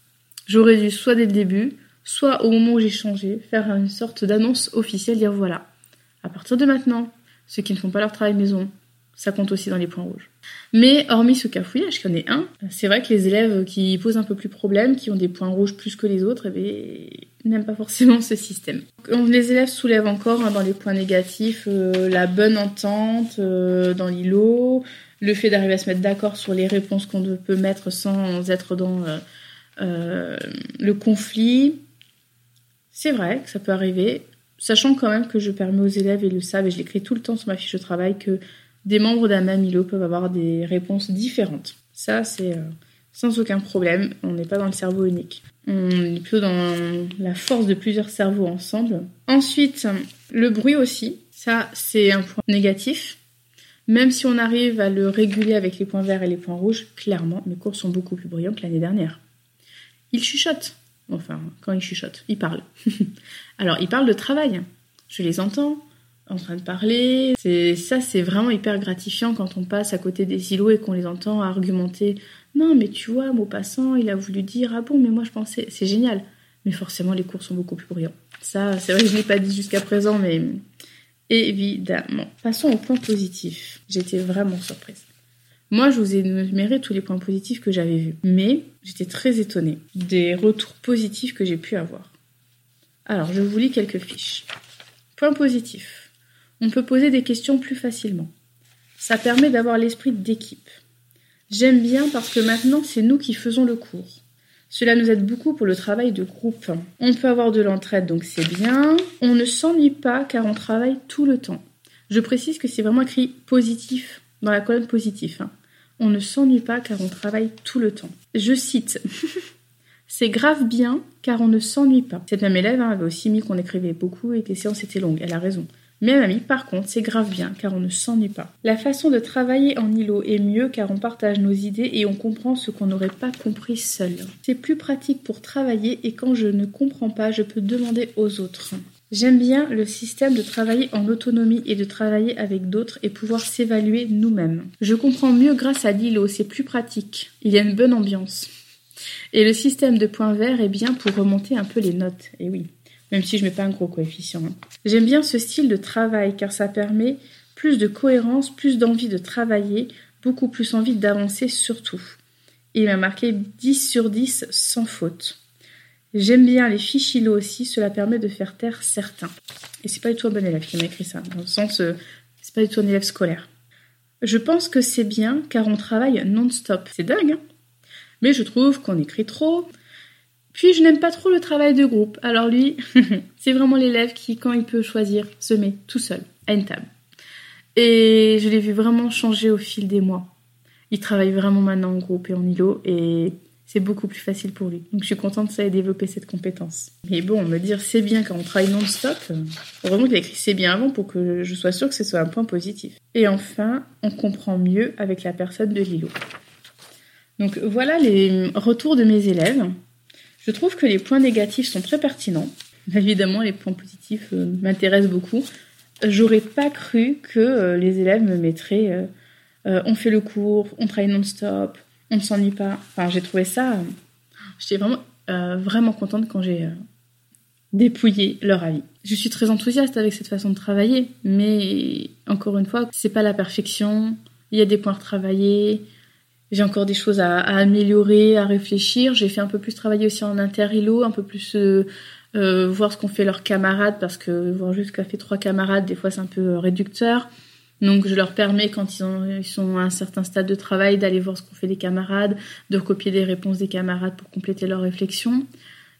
J'aurais dû, soit dès le début, soit au moment où j'ai changé, faire une sorte d'annonce officielle, dire voilà, à partir de maintenant, ceux qui ne font pas leur travail maison, ça compte aussi dans les points rouges. Mais hormis ce cafouillage, je connais un, c'est vrai que les élèves qui posent un peu plus problème, qui ont des points rouges plus que les autres, eh n'aiment pas forcément ce système. Les élèves soulèvent encore hein, dans les points négatifs euh, la bonne entente euh, dans l'îlot, le fait d'arriver à se mettre d'accord sur les réponses qu'on peut mettre sans être dans euh, le conflit. C'est vrai que ça peut arriver, sachant quand même que je permets aux élèves, et le savent, et je l'écris tout le temps sur ma fiche de travail, que des membres d'un même îlot peuvent avoir des réponses différentes. Ça, c'est euh, sans aucun problème. On n'est pas dans le cerveau unique. On est plutôt dans la force de plusieurs cerveaux ensemble. Ensuite, le bruit aussi. Ça, c'est un point négatif. Même si on arrive à le réguler avec les points verts et les points rouges, clairement, mes cours sont beaucoup plus bruyants que l'année dernière. Ils chuchotent. Enfin, quand ils chuchotent, ils parlent. [laughs] Alors, ils parlent de travail. Je les entends en train de parler. Ça, c'est vraiment hyper gratifiant quand on passe à côté des îlots et qu'on les entend argumenter. Non, mais tu vois, passant, il a voulu dire ah bon, mais moi je pensais, c'est génial. Mais forcément, les cours sont beaucoup plus bruyants. Ça, c'est vrai que je l'ai pas dit jusqu'à présent, mais évidemment. Passons au point positif. J'étais vraiment surprise. Moi, je vous ai énuméré tous les points positifs que j'avais vus, mais j'étais très étonnée des retours positifs que j'ai pu avoir. Alors, je vous lis quelques fiches. Point positif on peut poser des questions plus facilement. Ça permet d'avoir l'esprit d'équipe. J'aime bien parce que maintenant c'est nous qui faisons le cours. Cela nous aide beaucoup pour le travail de groupe. On peut avoir de l'entraide donc c'est bien. On ne s'ennuie pas car on travaille tout le temps. Je précise que c'est vraiment écrit positif dans la colonne positif. Hein. On ne s'ennuie pas car on travaille tout le temps. Je cite. [laughs] C'est grave bien car on ne s'ennuie pas. Cette même élève hein, avait aussi mis qu'on écrivait beaucoup et que les séances étaient longues. Elle a raison. Mais mamie, par contre, c'est grave bien car on ne s'ennuie pas. La façon de travailler en îlot est mieux car on partage nos idées et on comprend ce qu'on n'aurait pas compris seul. C'est plus pratique pour travailler et quand je ne comprends pas, je peux demander aux autres. J'aime bien le système de travailler en autonomie et de travailler avec d'autres et pouvoir s'évaluer nous-mêmes. Je comprends mieux grâce à l'îlot, c'est plus pratique. Il y a une bonne ambiance. Et le système de points verts est bien pour remonter un peu les notes. Et oui même si je mets pas un gros coefficient. Hein. J'aime bien ce style de travail car ça permet plus de cohérence, plus d'envie de travailler, beaucoup plus envie d'avancer surtout. Il m'a marqué 10 sur 10 sans faute. J'aime bien les fichilos aussi, cela permet de faire taire certains. Et c'est pas du tout un bon élève qui m'a écrit ça, dans le sens, euh, c'est pas du tout un élève scolaire. Je pense que c'est bien car on travaille non-stop. C'est dingue, hein Mais je trouve qu'on écrit trop, puis je n'aime pas trop le travail de groupe. Alors lui, [laughs] c'est vraiment l'élève qui, quand il peut choisir, se met tout seul à une table. Et je l'ai vu vraiment changer au fil des mois. Il travaille vraiment maintenant en groupe et en îlot et c'est beaucoup plus facile pour lui. Donc je suis contente que ça ait développé cette compétence. Mais bon, me dire c'est bien quand on travaille non-stop, vraiment qu'il a écrit c'est bien avant pour que je sois sûre que ce soit un point positif. Et enfin, on comprend mieux avec la personne de l'îlot. Donc voilà les retours de mes élèves. Je trouve que les points négatifs sont très pertinents. Évidemment, les points positifs euh, m'intéressent beaucoup. J'aurais pas cru que euh, les élèves me mettraient euh, on fait le cours, on travaille non-stop, on ne s'ennuie pas. Enfin, j'ai trouvé ça. J'étais vraiment, vraiment contente quand j'ai dépouillé leur avis. Je suis très enthousiaste avec cette façon de travailler, mais encore une fois, c'est pas la perfection. Il y a des points à retravailler. J'ai encore des choses à, améliorer, à réfléchir. J'ai fait un peu plus travailler aussi en inter-ilo, un peu plus euh, euh, voir ce qu'ont fait leurs camarades, parce que voir juste qu'a fait trois camarades, des fois c'est un peu euh, réducteur. Donc je leur permets, quand ils, ont, ils sont à un certain stade de travail, d'aller voir ce qu'ont fait les camarades, de recopier des réponses des camarades pour compléter leur réflexion.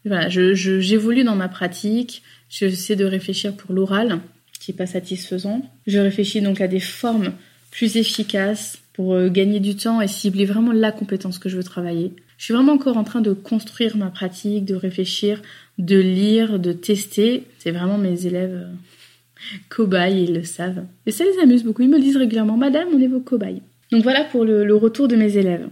Voilà, j'évolue dans ma pratique. J'essaie de réfléchir pour l'oral, qui est pas satisfaisant. Je réfléchis donc à des formes plus efficaces pour euh, gagner du temps et cibler vraiment la compétence que je veux travailler. Je suis vraiment encore en train de construire ma pratique, de réfléchir, de lire, de tester. C'est vraiment mes élèves euh, cobayes, ils le savent. Et ça les amuse beaucoup. Ils me disent régulièrement, Madame, on est vos cobayes. Donc voilà pour le, retour de mes élèves.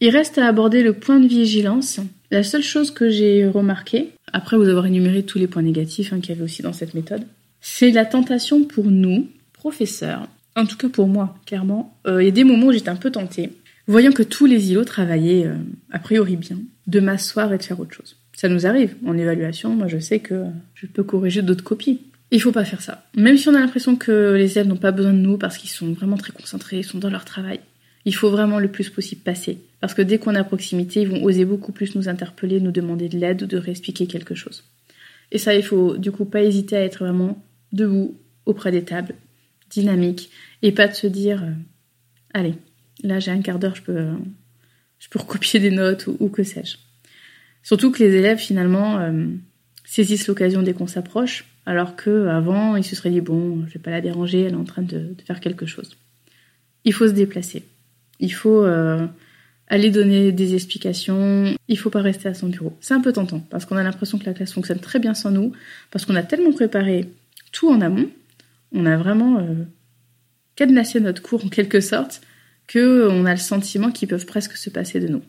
Il reste à aborder le point de vigilance. La seule chose que j'ai remarqué, après vous avoir énuméré tous les points négatifs hein, qu'il y avait aussi dans cette méthode, c'est la tentation pour nous, professeurs, En tout cas pour moi, clairement. Euh, il y a des moments où j'étais un peu tentée, voyant que tous les îlots travaillaient euh, a priori bien, de m'asseoir et de faire autre chose. Ça nous arrive en évaluation. Moi, je sais que je peux corriger d'autres copies. Il faut pas faire ça. Même si on a l'impression que les élèves n'ont pas besoin de nous parce qu'ils sont vraiment très concentrés, ils sont dans leur travail. Il faut vraiment le plus possible passer. Parce que dès qu'on est à proximité, ils vont oser beaucoup plus nous interpeller, nous demander de l'aide ou de réexpliquer quelque chose. Et ça, il faut du coup pas hésiter à être vraiment debout, auprès des tables, dynamique, et pas de se dire euh, allez, là j'ai un quart d'heure, je peux, je peux [laughs] recopier des notes ou, que sais-je. Surtout que les élèves finalement euh, saisissent l'occasion dès qu'on s'approche, alors que avant ils se seraient dit bon, je vais pas la déranger, elle est en train de, faire quelque chose. Il faut se déplacer. Il faut euh, aller donner des explications. Il faut pas rester à son bureau. C'est un peu tentant parce qu'on a l'impression que la classe fonctionne très bien sans nous, parce qu'on a tellement préparé tout en amont, on a vraiment euh, cadenassé notre cours en quelque sorte, que on a le sentiment qu'ils peuvent presque se passer de nous.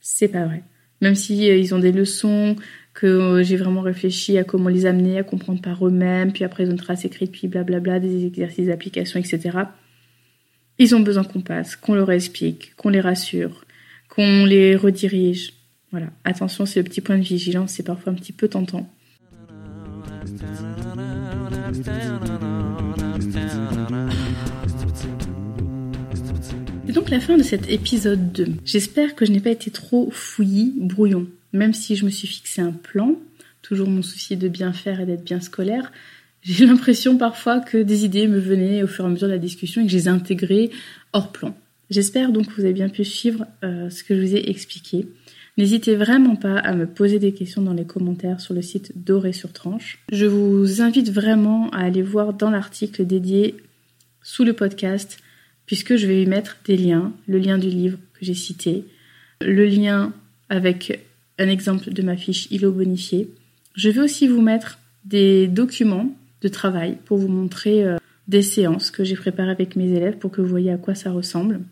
C'est pas vrai. Même si euh, ils ont des leçons, que euh, j'ai vraiment réfléchi à comment les amener à comprendre par eux-mêmes, puis après ils ont une trace écrite, puis blablabla, des exercices d'application, etc. Ils ont besoin qu'on passe, qu'on leur explique, qu'on les rassure, qu'on les redirige. Voilà, attention, c'est le petit point de vigilance, c'est parfois un petit peu tentant. Donc la fin de cet épisode 2. J'espère que je n'ai pas été trop fouillis, brouillon. Même si je me suis fixé un plan, toujours mon souci de bien faire et d'être bien scolaire, j'ai [laughs] l'impression parfois que des idées me venaient au fur et à mesure de la discussion et que je les ai intégrées hors plan. J'espère donc que vous avez bien pu suivre euh, ce que je vous ai expliqué. N'hésitez vraiment pas à me poser des questions dans les commentaires sur le site Doré sur Tranche. Je vous invite vraiment à aller voir dans l'article dédié sous le podcast puisque je vais y mettre des liens, le lien du livre que j'ai cité, le lien avec un exemple de ma fiche ILO bonifiée. Je vais aussi vous mettre des documents de travail pour vous montrer euh, des séances que j'ai préparées avec mes élèves pour que vous voyez à quoi ça ressemble.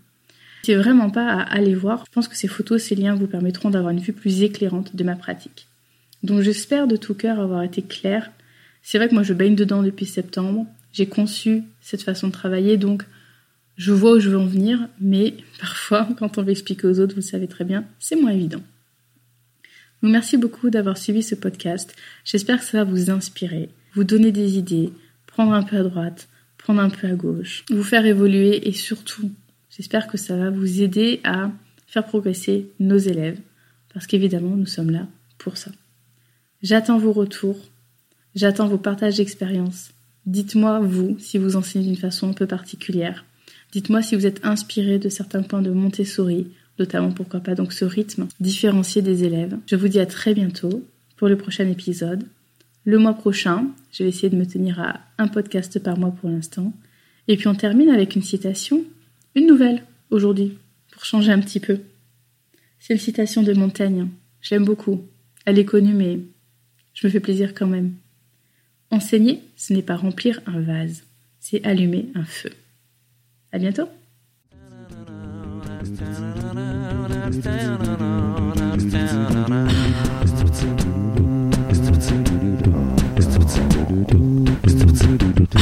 C'est vraiment pas à aller voir. Je pense que ces photos, ces liens vous permettront d'avoir une vue plus éclairante de ma pratique. Donc j'espère de tout cœur avoir été claire. C'est vrai que moi je baigne dedans depuis septembre. J'ai conçu cette façon de travailler, donc je vois où je veux en venir, mais parfois, [laughs] quand on veut expliquer aux autres, vous le savez très bien, c'est moins évident. Merci beaucoup d'avoir suivi ce podcast. J'espère que ça va vous inspirer, vous donner des idées, prendre un peu à droite, prendre un peu à gauche, vous faire évoluer et surtout, j'espère que ça va vous aider à faire progresser nos élèves, parce qu'évidemment, nous sommes là pour ça. J'attends vos retours, j'attends vos partages d'expériences. Dites-moi, vous, si vous enseignez d'une façon un peu particulière. Dites-moi si vous êtes inspiré de certains points de Montessori, notamment pourquoi pas donc ce rythme différencié des élèves. Je vous dis à très bientôt pour le prochain épisode. Le mois prochain, je vais essayer de me tenir à un podcast par mois pour l'instant. Et puis on termine avec une citation, une nouvelle aujourd'hui, pour changer un petit peu. C'est une citation de Montaigne. Je l'aime beaucoup. Elle est connue, mais je me fais plaisir quand même. Enseigner, ce n'est pas remplir un vase, c'est allumer un feu. À bientôt.